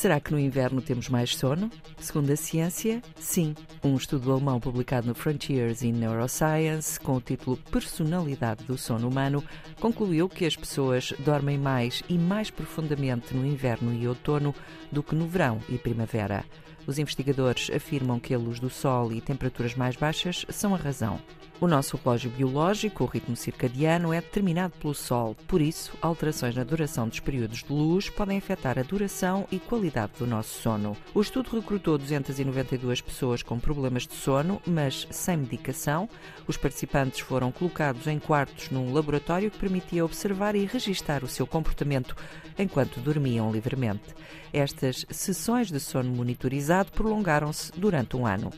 Será que no inverno temos mais sono? Segundo a ciência, sim. Um estudo alemão publicado no Frontiers in Neuroscience, com o título Personalidade do Sono Humano, concluiu que as pessoas dormem mais e mais profundamente no inverno e outono do que no verão e primavera. Os investigadores afirmam que a luz do sol e temperaturas mais baixas são a razão. O nosso relógio biológico, o ritmo circadiano, é determinado pelo Sol. Por isso, alterações na duração dos períodos de luz podem afetar a duração e qualidade do nosso sono. O estudo recrutou 292 pessoas com problemas de sono, mas sem medicação. Os participantes foram colocados em quartos num laboratório que permitia observar e registar o seu comportamento enquanto dormiam livremente. Estas sessões de sono monitorizado prolongaram-se durante um ano.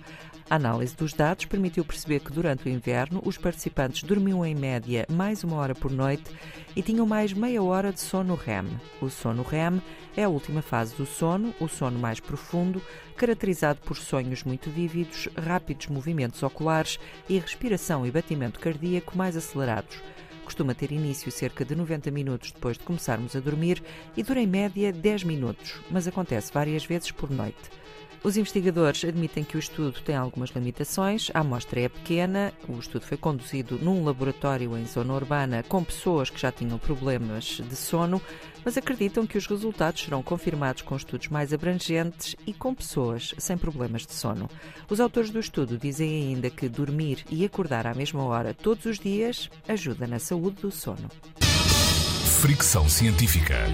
A análise dos dados permitiu perceber que durante o inverno os participantes dormiam em média mais uma hora por noite e tinham mais meia hora de sono REM. O sono REM é a última fase do sono, o sono mais profundo, caracterizado por sonhos muito vívidos, rápidos movimentos oculares e respiração e batimento cardíaco mais acelerados costuma ter início cerca de 90 minutos depois de começarmos a dormir e dura em média 10 minutos, mas acontece várias vezes por noite. Os investigadores admitem que o estudo tem algumas limitações, a amostra é pequena, o estudo foi conduzido num laboratório em zona urbana com pessoas que já tinham problemas de sono, mas acreditam que os resultados serão confirmados com estudos mais abrangentes e com pessoas sem problemas de sono. Os autores do estudo dizem ainda que dormir e acordar à mesma hora todos os dias ajuda na saúde do sono. Fricção científica.